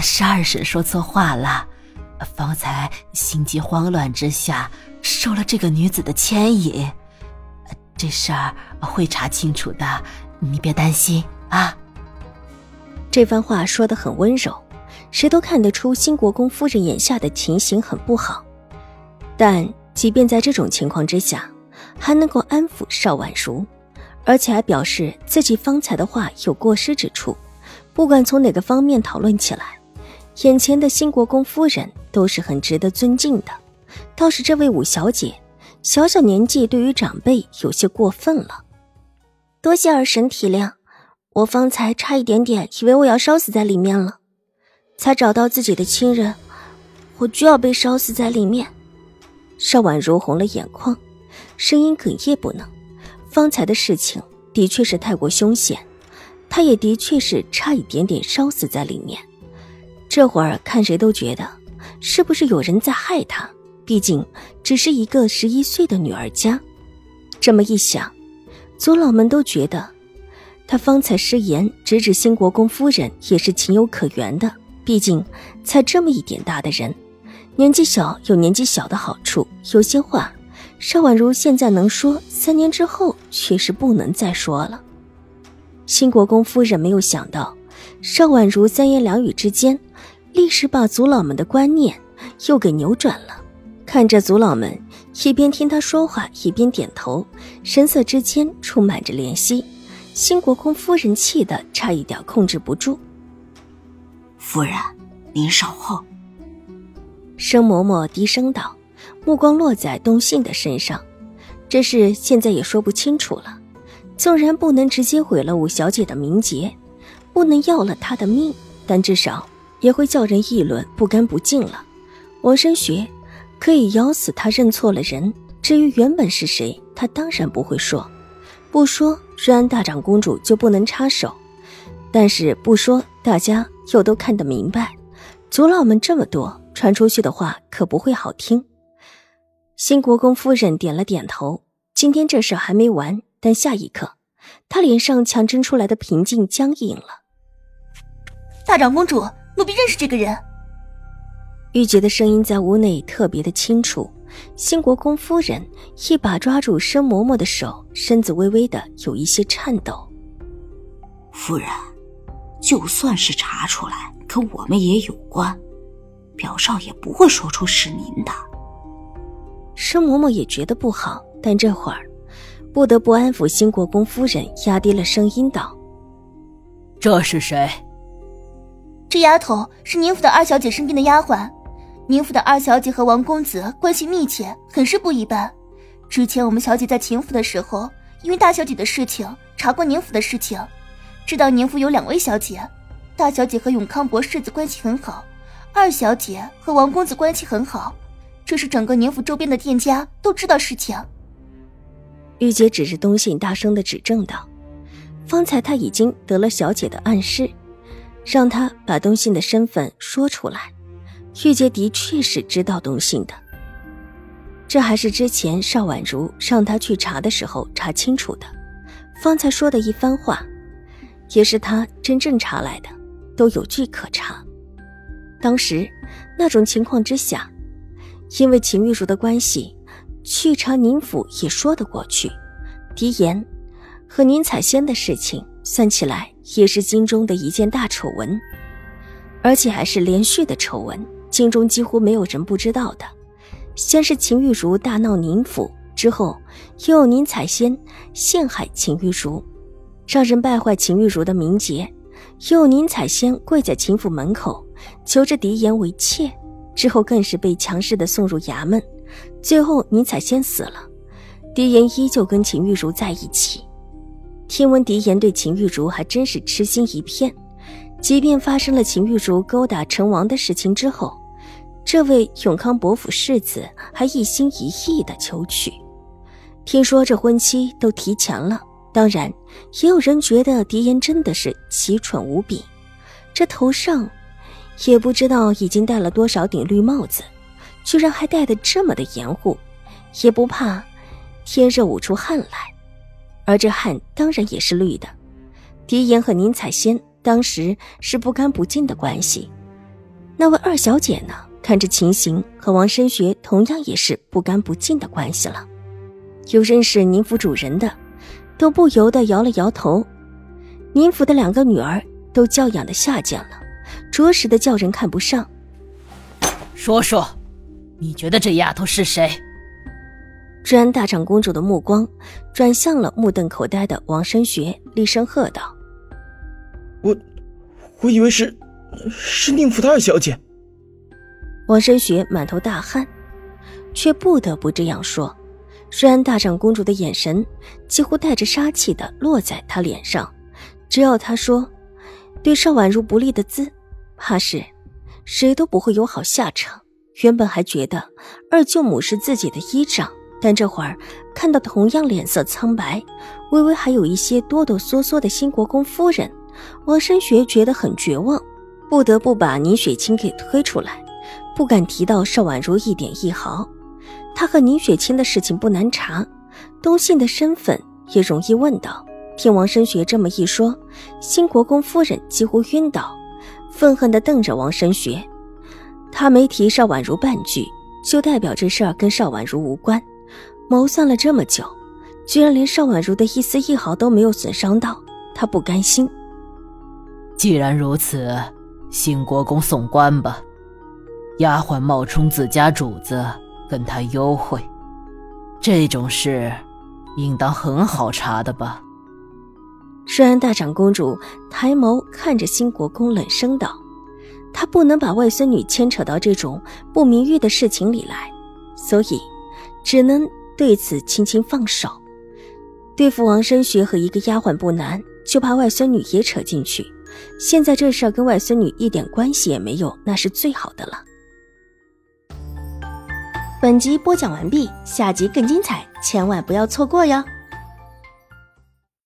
是二婶说错话了，方才心急慌乱之下受了这个女子的牵引，这事儿会查清楚的，你别担心啊。这番话说的很温柔，谁都看得出新国公夫人眼下的情形很不好，但即便在这种情况之下，还能够安抚邵婉如，而且还表示自己方才的话有过失之处，不管从哪个方面讨论起来。眼前的新国公夫人都是很值得尊敬的，倒是这位五小姐，小小年纪对于长辈有些过分了。多谢二婶体谅，我方才差一点点以为我要烧死在里面了，才找到自己的亲人，我就要被烧死在里面。邵婉如红了眼眶，声音哽咽不能。方才的事情的确是太过凶险，她也的确是差一点点烧死在里面。这会儿看谁都觉得，是不是有人在害他？毕竟只是一个十一岁的女儿家。这么一想，族老们都觉得，他方才失言直指新国公夫人也是情有可原的。毕竟才这么一点大的人，年纪小有年纪小的好处，有些话邵婉如现在能说，三年之后却是不能再说了。新国公夫人没有想到，邵婉如三言两语之间。立时把族老们的观念又给扭转了，看着族老们一边听他说话，一边点头，神色之间充满着怜惜。新国公夫人气得差一点控制不住。夫人，您稍后。生嬷嬷低声道，目光落在东信的身上。这事现在也说不清楚了，纵然不能直接毁了五小姐的名节，不能要了她的命，但至少。也会叫人议论不干不净了。王生学可以咬死他认错了人，至于原本是谁，他当然不会说。不说，瑞安大长公主就不能插手；但是不说，大家又都看得明白。族老们这么多，传出去的话可不会好听。新国公夫人点了点头。今天这事还没完，但下一刻，她脸上强撑出来的平静僵硬了。大长公主。奴婢认识这个人。玉洁的声音在屋内特别的清楚。新国公夫人一把抓住申嬷嬷的手，身子微微的有一些颤抖。夫人，就算是查出来，跟我们也有关，表少爷不会说出是您的。申嬷嬷也觉得不好，但这会儿不得不安抚新国公夫人，压低了声音道：“这是谁？”这丫头是宁府的二小姐身边的丫鬟，宁府的二小姐和王公子关系密切，很是不一般。之前我们小姐在秦府的时候，因为大小姐的事情查过宁府的事情，知道宁府有两位小姐，大小姐和永康伯世子关系很好，二小姐和王公子关系很好，这是整个宁府周边的店家都知道事情。玉洁指着东信，大声的指正道：“方才他已经得了小姐的暗示。”让他把东信的身份说出来。玉洁的确是知道东信的，这还是之前邵婉如让他去查的时候查清楚的。方才说的一番话，也是他真正查来的，都有据可查。当时那种情况之下，因为秦玉茹的关系，去查宁府也说得过去。狄言和宁采仙的事情，算起来。也是京中的一件大丑闻，而且还是连续的丑闻。京中几乎没有人不知道的。先是秦玉茹大闹宁府，之后又有宁采仙陷害秦玉茹，让人败坏秦玉茹的名节；又有宁采仙跪在秦府门口求着狄言为妾，之后更是被强势的送入衙门。最后宁采仙死了，狄言依旧跟秦玉茹在一起。听闻狄言对秦玉茹还真是痴心一片，即便发生了秦玉茹勾搭成王的事情之后，这位永康伯府世子还一心一意的求娶。听说这婚期都提前了，当然也有人觉得狄言真的是奇蠢无比。这头上也不知道已经戴了多少顶绿帽子，居然还戴得这么的严护，也不怕天热捂出汗来。而这汗当然也是绿的。狄言和宁采仙当时是不干不净的关系，那位二小姐呢？看这情形，和王申学同样也是不干不净的关系了。有认识宁府主人的，都不由得摇了摇头。宁府的两个女儿都教养的下贱了，着实的叫人看不上。说说，你觉得这丫头是谁？治安大长公主的目光转向了目瞪口呆的王申学，厉声喝道：“我，我以为是，是宁府的二小姐。”王申学满头大汗，却不得不这样说。虽然大长公主的眼神几乎带着杀气的落在他脸上，只要他说对邵婉如不利的字，怕是谁都不会有好下场。原本还觉得二舅母是自己的依仗，但这会儿看到同样脸色苍白、微微还有一些哆哆嗦嗦的新国公夫人，王申学觉得很绝望，不得不把宁雪清给推出来。不敢提到邵婉如一点一毫，他和宁雪清的事情不难查，东信的身份也容易问到。听王申学这么一说，新国公夫人几乎晕倒，愤恨地瞪着王申学。他没提邵婉如半句，就代表这事儿跟邵婉如无关。谋算了这么久，居然连邵婉如的一丝一毫都没有损伤到，他不甘心。既然如此，新国公送官吧。丫鬟冒充自家主子跟他幽会，这种事应当很好查的吧？虽然大长公主抬眸看着新国公，冷声道：“她不能把外孙女牵扯到这种不名誉的事情里来，所以只能对此轻轻放手。对付王申学和一个丫鬟不难，就怕外孙女也扯进去。现在这事儿跟外孙女一点关系也没有，那是最好的了。”本集播讲完毕，下集更精彩，千万不要错过哟。